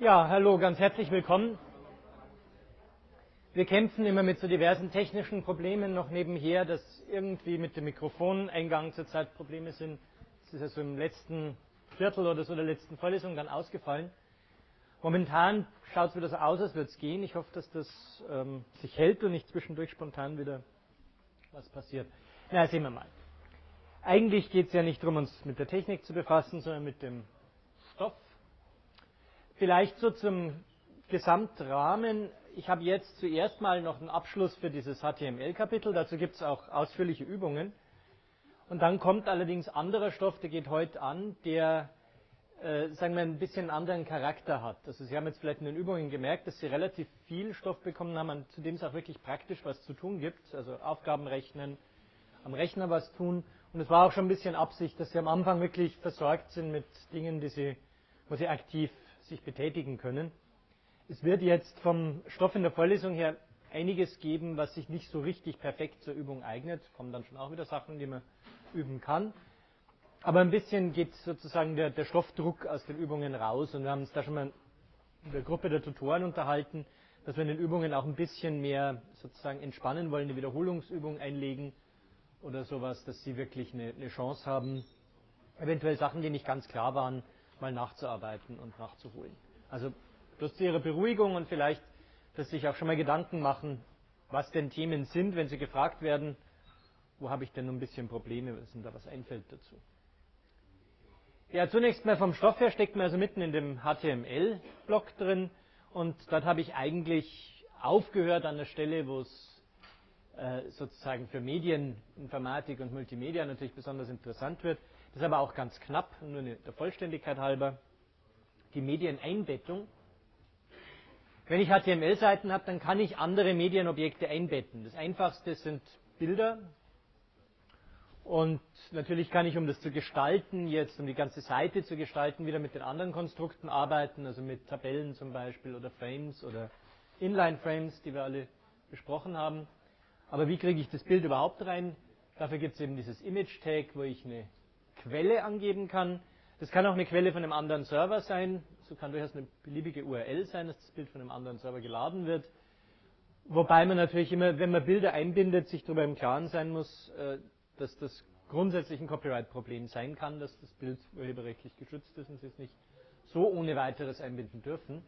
Ja, hallo, ganz herzlich willkommen. Wir kämpfen immer mit so diversen technischen Problemen noch nebenher, dass irgendwie mit dem Mikrofoneingang zurzeit Probleme sind. Das ist ja so im letzten Viertel oder so der letzten Vorlesung dann ausgefallen. Momentan schaut es wieder so aus, als würde es gehen. Ich hoffe, dass das ähm, sich hält und nicht zwischendurch spontan wieder was passiert. Na, sehen wir mal. Eigentlich geht es ja nicht darum, uns mit der Technik zu befassen, sondern mit dem Stoff. Vielleicht so zum Gesamtrahmen. Ich habe jetzt zuerst mal noch einen Abschluss für dieses HTML-Kapitel. Dazu gibt es auch ausführliche Übungen. Und dann kommt allerdings anderer Stoff, der geht heute an, der, äh, sagen wir, ein bisschen anderen Charakter hat. Also Sie haben jetzt vielleicht in den Übungen gemerkt, dass Sie relativ viel Stoff bekommen haben, zu dem es auch wirklich praktisch was zu tun gibt. Also Aufgaben rechnen, am Rechner was tun. Und es war auch schon ein bisschen Absicht, dass sie am Anfang wirklich versorgt sind mit Dingen, die sie, wo sie aktiv sich betätigen können. Es wird jetzt vom Stoff in der Vorlesung her einiges geben, was sich nicht so richtig perfekt zur Übung eignet. Kommen dann schon auch wieder Sachen, die man üben kann. Aber ein bisschen geht sozusagen der, der Stoffdruck aus den Übungen raus. Und wir haben uns da schon mal in der Gruppe der Tutoren unterhalten, dass wir in den Übungen auch ein bisschen mehr sozusagen entspannen wollen, eine Wiederholungsübung einlegen oder sowas, dass sie wirklich eine, eine Chance haben, eventuell Sachen, die nicht ganz klar waren, mal nachzuarbeiten und nachzuholen. Also bloß zu ihrer Beruhigung und vielleicht, dass Sie sich auch schon mal Gedanken machen, was denn Themen sind, wenn Sie gefragt werden, wo habe ich denn ein bisschen Probleme, was da was einfällt dazu. Ja, zunächst mal vom Stoff her steckt man also mitten in dem HTML-Block drin und dort habe ich eigentlich aufgehört an der Stelle, wo es äh, sozusagen für Medieninformatik und Multimedia natürlich besonders interessant wird. Das ist aber auch ganz knapp, nur der Vollständigkeit halber. Die Medieneinbettung. Wenn ich HTML-Seiten habe, dann kann ich andere Medienobjekte einbetten. Das einfachste sind Bilder. Und natürlich kann ich, um das zu gestalten, jetzt um die ganze Seite zu gestalten, wieder mit den anderen Konstrukten arbeiten, also mit Tabellen zum Beispiel oder Frames oder Inline-Frames, die wir alle besprochen haben. Aber wie kriege ich das Bild überhaupt rein? Dafür gibt es eben dieses Image-Tag, wo ich eine Quelle angeben kann. Das kann auch eine Quelle von einem anderen Server sein. So kann durchaus eine beliebige URL sein, dass das Bild von einem anderen Server geladen wird. Wobei man natürlich immer, wenn man Bilder einbindet, sich darüber im Klaren sein muss, äh, dass das grundsätzlich ein Copyright-Problem sein kann, dass das Bild urheberrechtlich geschützt ist und Sie es nicht so ohne weiteres einbinden dürfen.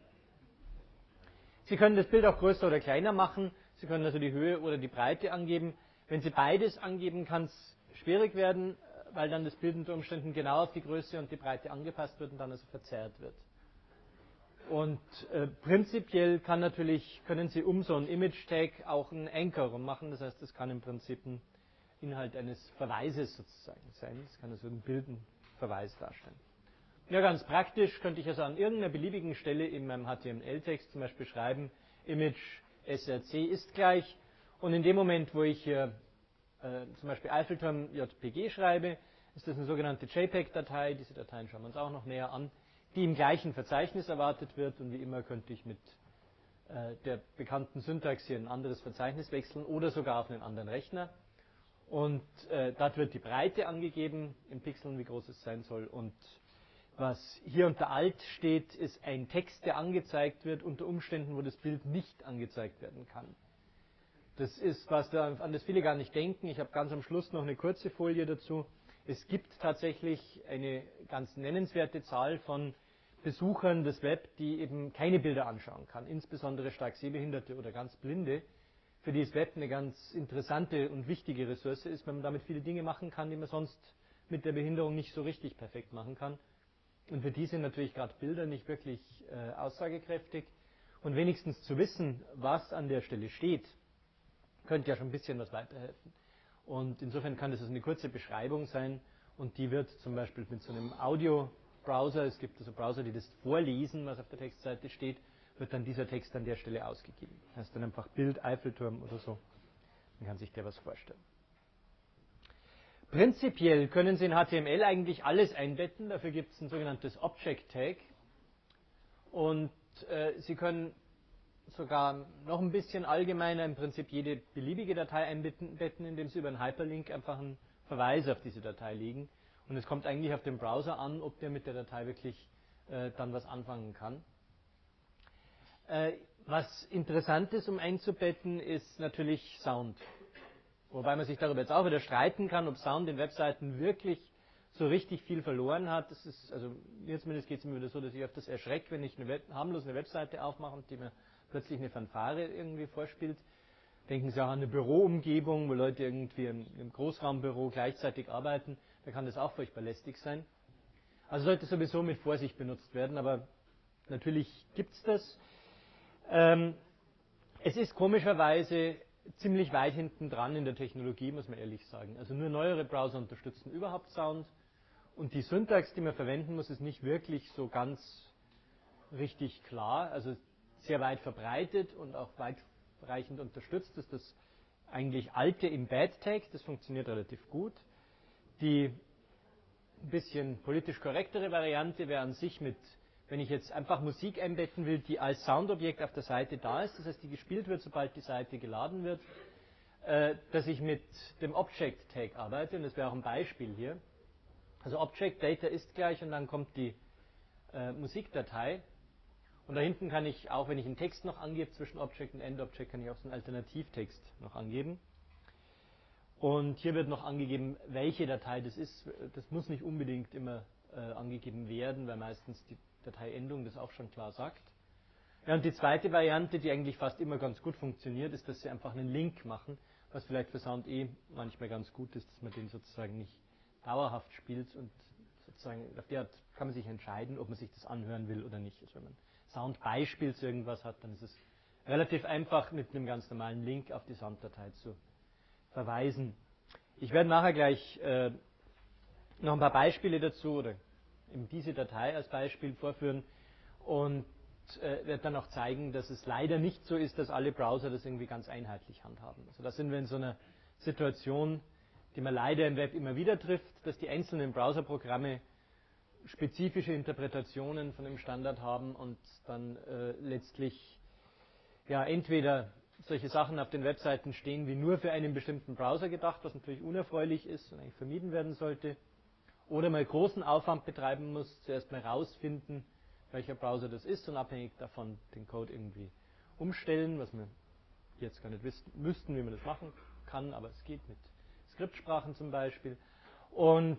Sie können das Bild auch größer oder kleiner machen. Sie können also die Höhe oder die Breite angeben. Wenn Sie beides angeben, kann es schwierig werden, weil dann das Bild unter Umständen genau auf die Größe und die Breite angepasst wird und dann also verzerrt wird. Und äh, prinzipiell kann natürlich, können Sie um so ein Image-Tag auch ein Anchor machen. Das heißt, das kann im Prinzip ein Inhalt eines Verweises sozusagen sein. Das kann also ein Bild, Verweis darstellen. Ja, ganz praktisch könnte ich also an irgendeiner beliebigen Stelle in meinem HTML-Text zum Beispiel schreiben, Image src ist gleich. Und in dem Moment, wo ich hier äh, zum Beispiel Eiffelturm JPG schreibe, ist das eine sogenannte JPEG-Datei. Diese Dateien schauen wir uns auch noch näher an, die im gleichen Verzeichnis erwartet wird. Und wie immer könnte ich mit äh, der bekannten Syntax hier ein anderes Verzeichnis wechseln oder sogar auf einen anderen Rechner. Und äh, dort wird die Breite angegeben in Pixeln, wie groß es sein soll. Und was hier unter Alt steht, ist ein Text, der angezeigt wird unter Umständen, wo das Bild nicht angezeigt werden kann. Das ist was, an das viele gar nicht denken. Ich habe ganz am Schluss noch eine kurze Folie dazu. Es gibt tatsächlich eine ganz nennenswerte Zahl von Besuchern des Web, die eben keine Bilder anschauen kann, insbesondere stark Sehbehinderte oder ganz Blinde, für die das Web eine ganz interessante und wichtige Ressource ist, weil man damit viele Dinge machen kann, die man sonst mit der Behinderung nicht so richtig perfekt machen kann. Und für die sind natürlich gerade Bilder nicht wirklich äh, aussagekräftig. Und wenigstens zu wissen, was an der Stelle steht, könnte ja schon ein bisschen was weiterhelfen. Und insofern kann das also eine kurze Beschreibung sein und die wird zum Beispiel mit so einem Audio-Browser, es gibt also Browser, die das vorlesen, was auf der Textseite steht, wird dann dieser Text an der Stelle ausgegeben. Das heißt dann einfach Bild Eiffelturm oder so. Dann kann sich der was vorstellen. Prinzipiell können Sie in HTML eigentlich alles einbetten. Dafür gibt es ein sogenanntes Object Tag. Und äh, Sie können sogar noch ein bisschen allgemeiner im Prinzip jede beliebige Datei einbetten, indem Sie über einen Hyperlink einfach einen Verweis auf diese Datei legen. Und es kommt eigentlich auf den Browser an, ob der mit der Datei wirklich äh, dann was anfangen kann. Äh, was interessant ist, um einzubetten, ist natürlich Sound. Wobei man sich darüber jetzt auch wieder streiten kann, ob Sound in Webseiten wirklich so richtig viel verloren hat. Das ist, also mir zumindest geht es mir wieder so, dass ich öfters erschreckt, wenn ich eine Web, harmlos eine Webseite aufmache und die mir plötzlich eine Fanfare irgendwie vorspielt. Denken Sie auch an eine Büroumgebung, wo Leute irgendwie im, Großraumbüro gleichzeitig arbeiten. Da kann das auch furchtbar lästig sein. Also sollte sowieso mit Vorsicht benutzt werden, aber natürlich gibt es das. Ähm, es ist komischerweise ziemlich weit hinten dran in der Technologie, muss man ehrlich sagen. Also nur neuere Browser unterstützen überhaupt Sound und die Syntax, die man verwenden muss, ist nicht wirklich so ganz richtig klar. Also sehr weit verbreitet und auch weitreichend unterstützt ist das eigentlich alte Embed-Tag, das funktioniert relativ gut. Die ein bisschen politisch korrektere Variante wäre an sich mit, wenn ich jetzt einfach Musik einbetten will, die als Soundobjekt auf der Seite da ist, das heißt, die gespielt wird, sobald die Seite geladen wird, äh, dass ich mit dem Object Tag arbeite, und das wäre auch ein Beispiel hier. Also Object Data ist gleich und dann kommt die äh, Musikdatei. Und da hinten kann ich, auch wenn ich einen Text noch angebe zwischen Object und End-Object, kann ich auch so einen Alternativtext noch angeben. Und hier wird noch angegeben, welche Datei das ist. Das muss nicht unbedingt immer äh, angegeben werden, weil meistens die Dateiendung das auch schon klar sagt. Ja, und die zweite Variante, die eigentlich fast immer ganz gut funktioniert, ist, dass sie einfach einen Link machen, was vielleicht für Sound eh manchmal ganz gut ist, dass man den sozusagen nicht dauerhaft spielt und sozusagen auf die Art kann man sich entscheiden, ob man sich das anhören will oder nicht. Also wenn man Soundbeispiel zu irgendwas hat, dann ist es relativ einfach mit einem ganz normalen Link auf die Sounddatei zu verweisen. Ich werde nachher gleich äh, noch ein paar Beispiele dazu oder eben diese Datei als Beispiel vorführen und äh, werde dann auch zeigen, dass es leider nicht so ist, dass alle Browser das irgendwie ganz einheitlich handhaben. Also da sind wir in so einer Situation, die man leider im Web immer wieder trifft, dass die einzelnen Browserprogramme spezifische Interpretationen von dem Standard haben und dann äh, letztlich ja entweder solche Sachen auf den Webseiten stehen wie nur für einen bestimmten Browser gedacht, was natürlich unerfreulich ist und eigentlich vermieden werden sollte, oder mal großen Aufwand betreiben muss, zuerst mal rausfinden, welcher Browser das ist und abhängig davon den Code irgendwie umstellen, was wir jetzt gar nicht wissen, müssten, wie man das machen kann, aber es geht mit Skriptsprachen zum Beispiel. Und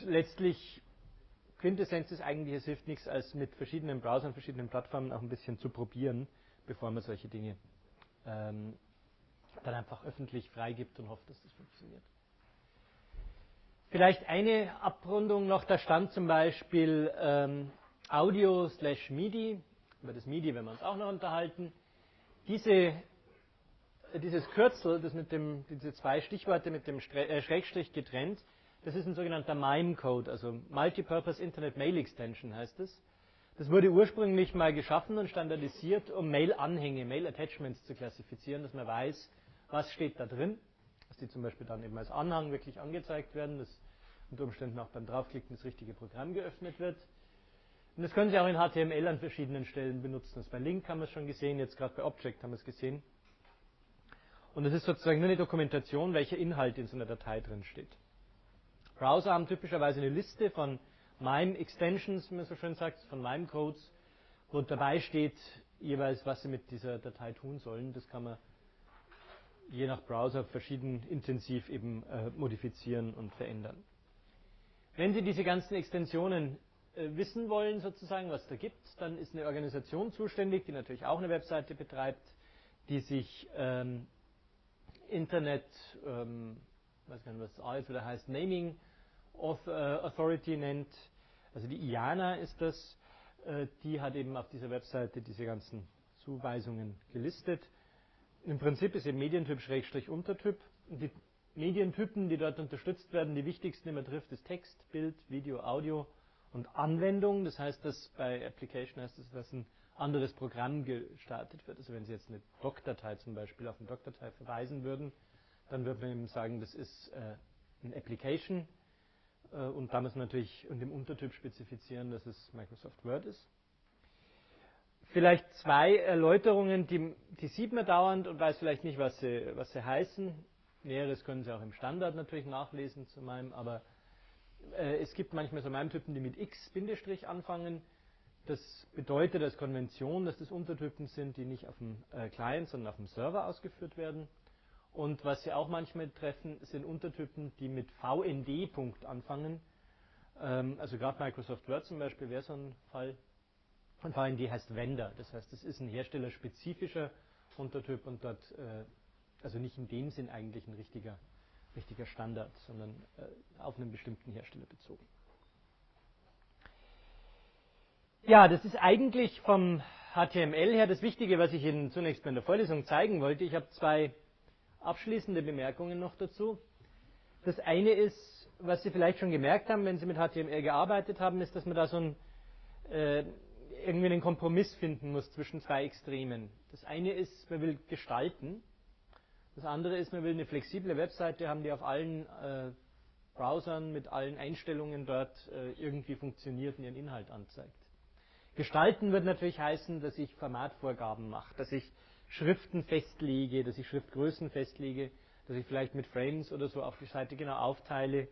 letztlich Quintessenz ist eigentlich, es hilft nichts, als mit verschiedenen Browsern, verschiedenen Plattformen auch ein bisschen zu probieren, bevor man solche Dinge ähm, dann einfach öffentlich freigibt und hofft, dass das funktioniert. Vielleicht eine Abrundung noch, da stand zum Beispiel ähm, Audio slash MIDI, über das MIDI werden wir uns auch noch unterhalten. Diese, dieses Kürzel, das mit dem, diese zwei Stichworte mit dem äh, Schrägstrich getrennt, das ist ein sogenannter MIME-Code, also Multipurpose Internet Mail Extension heißt es. Das wurde ursprünglich mal geschaffen und standardisiert, um Mail-Anhänge, Mail-Attachments zu klassifizieren, dass man weiß, was steht da drin, dass die zum Beispiel dann eben als Anhang wirklich angezeigt werden, dass unter Umständen auch beim Draufklicken das richtige Programm geöffnet wird. Und das können Sie auch in HTML an verschiedenen Stellen benutzen. Das bei Link haben wir es schon gesehen, jetzt gerade bei Object haben wir es gesehen. Und das ist sozusagen nur eine Dokumentation, welcher Inhalt in so einer Datei drin steht. Browser haben typischerweise eine Liste von MIME-Extensions, wie man so schön sagt, von MIME-Codes, wo dabei steht jeweils, was sie mit dieser Datei tun sollen. Das kann man je nach Browser verschieden intensiv eben äh, modifizieren und verändern. Wenn Sie diese ganzen Extensionen äh, wissen wollen, sozusagen, was da gibt, dann ist eine Organisation zuständig, die natürlich auch eine Webseite betreibt, die sich ähm, Internet ähm, weiß gar nicht, was das A ist, oder heißt Naming äh, Authority nennt. Also die IANA ist das. Äh, die hat eben auf dieser Webseite diese ganzen Zuweisungen gelistet. Im Prinzip ist eben Medientyp Schrägstrich Untertyp. Die Medientypen, die dort unterstützt werden, die wichtigsten, die man trifft, ist Text, Bild, Video, Audio und Anwendung. Das heißt, dass bei Application heißt es, dass ein anderes Programm gestartet wird. Also wenn Sie jetzt eine Doc-Datei zum Beispiel auf eine Doc-Datei verweisen würden, dann wird man eben sagen, das ist äh, ein Application äh, und da muss man natürlich und im Untertyp spezifizieren, dass es Microsoft Word ist. Vielleicht zwei Erläuterungen, die, die sieht man dauernd und weiß vielleicht nicht, was sie, was sie heißen. Näheres können Sie auch im Standard natürlich nachlesen zu meinem, aber äh, es gibt manchmal so MIME-Typen, die mit X- Bindestrich anfangen. Das bedeutet als Konvention, dass das Untertypen sind, die nicht auf dem äh, Client, sondern auf dem Server ausgeführt werden. Und was Sie auch manchmal treffen, sind Untertypen, die mit VND. Punkt anfangen. Ähm, also gerade Microsoft Word zum Beispiel wäre so ein Fall. Und VND heißt Vendor. Das heißt, es ist ein herstellerspezifischer Untertyp und dort, äh, also nicht in dem Sinn eigentlich ein richtiger, richtiger Standard, sondern äh, auf einen bestimmten Hersteller bezogen. Ja, das ist eigentlich vom HTML her das Wichtige, was ich Ihnen zunächst mal in der Vorlesung zeigen wollte. Ich habe zwei abschließende Bemerkungen noch dazu. Das eine ist, was Sie vielleicht schon gemerkt haben, wenn Sie mit HTML gearbeitet haben, ist, dass man da so ein, äh, irgendwie einen Kompromiss finden muss zwischen zwei Extremen. Das eine ist, man will gestalten. Das andere ist, man will eine flexible Webseite haben, die auf allen äh, Browsern mit allen Einstellungen dort äh, irgendwie funktioniert und ihren Inhalt anzeigt. Gestalten wird natürlich heißen, dass ich Formatvorgaben mache, dass ich Schriften festlege, dass ich Schriftgrößen festlege, dass ich vielleicht mit Frames oder so auf die Seite genau aufteile,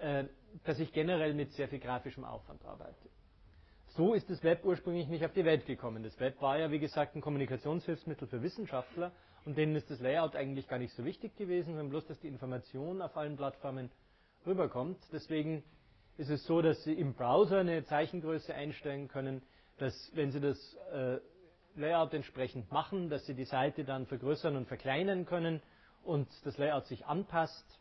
äh, dass ich generell mit sehr viel grafischem Aufwand arbeite. So ist das Web ursprünglich nicht auf die Welt gekommen. Das Web war ja, wie gesagt, ein Kommunikationshilfsmittel für Wissenschaftler und denen ist das Layout eigentlich gar nicht so wichtig gewesen, sondern bloß, dass die Information auf allen Plattformen rüberkommt. Deswegen ist es so, dass Sie im Browser eine Zeichengröße einstellen können, dass wenn Sie das äh, Layout entsprechend machen, dass Sie die Seite dann vergrößern und verkleinern können und das Layout sich anpasst.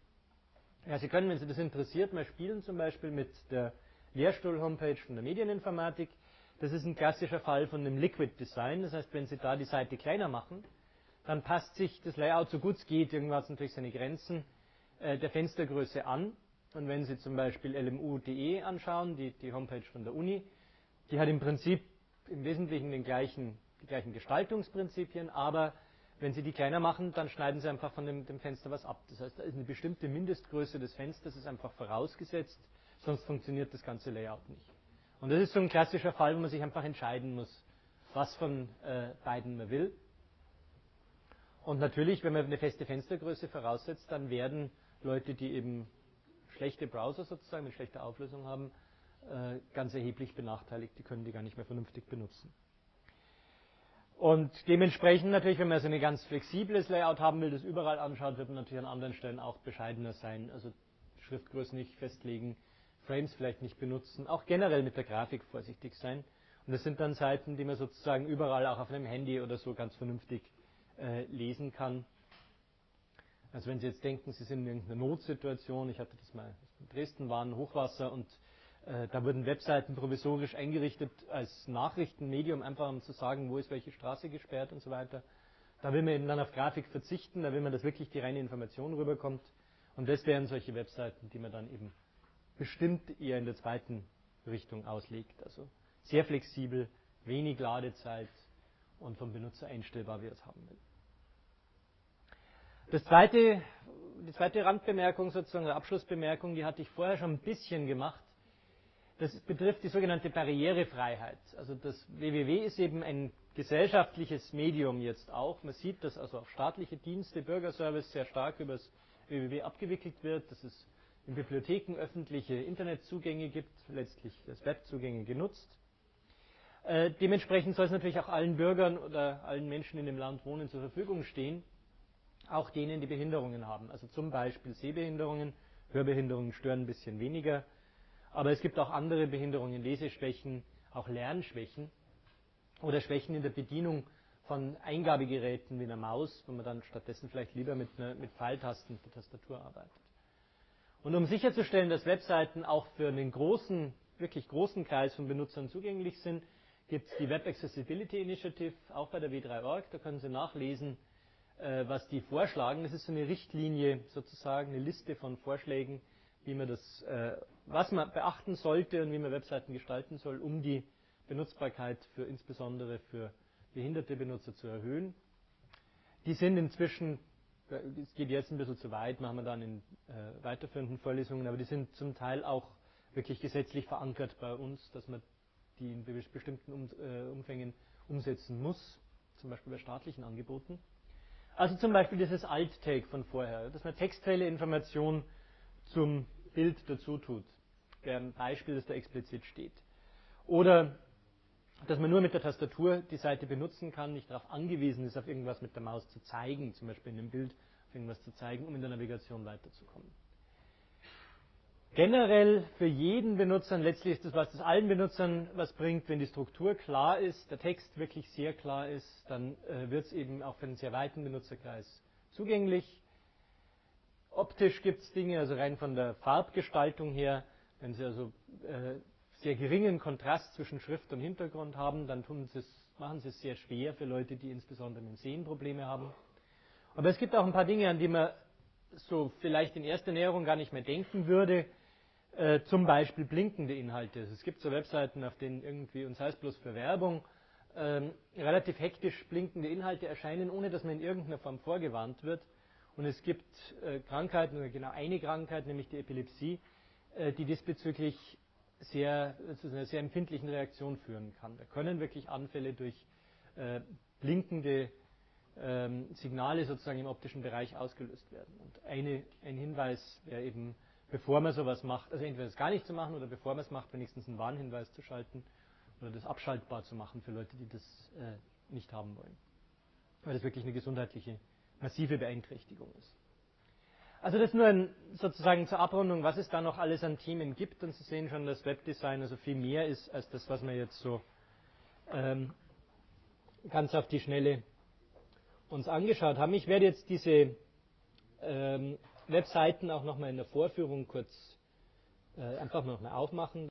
Ja, Sie können, wenn Sie das interessiert, mal spielen, zum Beispiel mit der Lehrstuhl-Homepage von der Medieninformatik. Das ist ein klassischer Fall von einem Liquid Design. Das heißt, wenn Sie da die Seite kleiner machen, dann passt sich das Layout so gut es geht, irgendwann hat natürlich seine Grenzen, äh, der Fenstergröße an. Und wenn Sie zum Beispiel lmu.de anschauen, die, die Homepage von der Uni, die hat im Prinzip im Wesentlichen den gleichen, die gleichen Gestaltungsprinzipien, aber wenn Sie die kleiner machen, dann schneiden Sie einfach von dem, dem, Fenster was ab. Das heißt, da ist eine bestimmte Mindestgröße des Fensters ist einfach vorausgesetzt, sonst funktioniert das ganze Layout nicht. Und das ist so ein klassischer Fall, wo man sich einfach entscheiden muss, was von äh, beiden man will. Und natürlich, wenn man eine feste Fenstergröße voraussetzt, dann werden Leute, die eben schlechte Browser sozusagen mit schlechter Auflösung haben, äh, ganz erheblich benachteiligt. Die können die gar nicht mehr vernünftig benutzen. Und dementsprechend natürlich, wenn man so ein ganz flexibles Layout haben will, das überall anschaut, wird man natürlich an anderen Stellen auch bescheidener sein. Also Schriftgrößen nicht festlegen, Frames vielleicht nicht benutzen, auch generell mit der Grafik vorsichtig sein. Und das sind dann Seiten, die man sozusagen überall auch auf einem Handy oder so ganz vernünftig äh, lesen kann. Also wenn Sie jetzt denken, Sie sind in irgendeiner Notsituation, ich hatte das mal in Dresden, war ein Hochwasser und da wurden Webseiten provisorisch eingerichtet als Nachrichtenmedium, einfach um zu sagen, wo ist welche Straße gesperrt und so weiter. Da will man eben dann auf Grafik verzichten, da will man, dass wirklich die reine Information rüberkommt. Und das wären solche Webseiten, die man dann eben bestimmt eher in der zweiten Richtung auslegt. Also sehr flexibel, wenig Ladezeit und vom Benutzer einstellbar, wie er es haben will. Das zweite, die zweite Randbemerkung, sozusagen, Abschlussbemerkung, die hatte ich vorher schon ein bisschen gemacht. Das betrifft die sogenannte Barrierefreiheit. Also das WWW ist eben ein gesellschaftliches Medium jetzt auch. Man sieht, dass also auf staatliche Dienste, Bürgerservice sehr stark über das WWW abgewickelt wird, dass es in Bibliotheken öffentliche Internetzugänge gibt, letztlich das Webzugänge genutzt. Äh, dementsprechend soll es natürlich auch allen Bürgern oder allen Menschen in dem Land wohnen zur Verfügung stehen auch denen, die Behinderungen haben. Also zum Beispiel Sehbehinderungen, Hörbehinderungen stören ein bisschen weniger. Aber es gibt auch andere Behinderungen, Leseschwächen, auch Lernschwächen oder Schwächen in der Bedienung von Eingabegeräten wie einer Maus, wo man dann stattdessen vielleicht lieber mit, einer, mit Pfeiltasten der Tastatur arbeitet. Und um sicherzustellen, dass Webseiten auch für einen großen, wirklich großen Kreis von Benutzern zugänglich sind, gibt es die Web Accessibility Initiative, auch bei der W3Org. Da können Sie nachlesen, äh, was die vorschlagen. Das ist so eine Richtlinie, sozusagen eine Liste von Vorschlägen, wie man das, äh, was man beachten sollte und wie man Webseiten gestalten soll, um die Benutzbarkeit für insbesondere für behinderte Benutzer zu erhöhen. Die sind inzwischen, äh, es geht jetzt ein bisschen zu weit, machen wir dann in äh, weiterführenden Vorlesungen, aber die sind zum Teil auch wirklich gesetzlich verankert bei uns, dass man die in bestimmten um, äh, Umfängen umsetzen muss, zum Beispiel bei staatlichen Angeboten. Also zum Beispiel dieses Alt-Take von vorher, dass man textuelle Information zum Bild dazu tut. Ein Beispiel, das da explizit steht. Oder dass man nur mit der Tastatur die Seite benutzen kann, nicht darauf angewiesen ist, auf irgendwas mit der Maus zu zeigen, zum Beispiel in einem Bild auf irgendwas zu zeigen, um in der Navigation weiterzukommen. Generell für jeden Benutzer, letztlich ist das, was das allen Benutzern was bringt, wenn die Struktur klar ist, der Text wirklich sehr klar ist, dann äh, wird es eben auch für einen sehr weiten Benutzerkreis zugänglich. Optisch gibt es Dinge, also rein von der Farbgestaltung her, wenn Sie also äh, sehr geringen Kontrast zwischen Schrift und Hintergrund haben, dann machen Sie es sehr schwer für Leute, die insbesondere mit Sehen Probleme haben. Aber es gibt auch ein paar Dinge, an die man so vielleicht in erster Näherung gar nicht mehr denken würde. Äh, zum Beispiel blinkende Inhalte. Also es gibt so Webseiten, auf denen irgendwie, und sei es bloß für Werbung, ähm, relativ hektisch blinkende Inhalte erscheinen, ohne dass man in irgendeiner Form vorgewarnt wird. Und es gibt äh, Krankheiten, oder genau eine Krankheit, nämlich die Epilepsie, äh, die diesbezüglich sehr, zu einer sehr empfindlichen Reaktion führen kann. Da können wirklich Anfälle durch äh, blinkende ähm, Signale sozusagen im optischen Bereich ausgelöst werden. Und eine, ein Hinweis wäre eben, bevor man sowas macht, also entweder das gar nicht zu machen oder bevor man es macht, wenigstens einen Warnhinweis zu schalten oder das abschaltbar zu machen für Leute, die das äh, nicht haben wollen. Weil das wirklich eine gesundheitliche, massive Beeinträchtigung ist. Also das nur ein, sozusagen zur Abrundung, was es da noch alles an Themen gibt. Und Sie sehen schon, dass Webdesign also viel mehr ist als das, was wir jetzt so ähm, ganz auf die Schnelle uns angeschaut haben. Ich werde jetzt diese ähm, Webseiten auch nochmal in der Vorführung kurz äh, einfach nochmal aufmachen.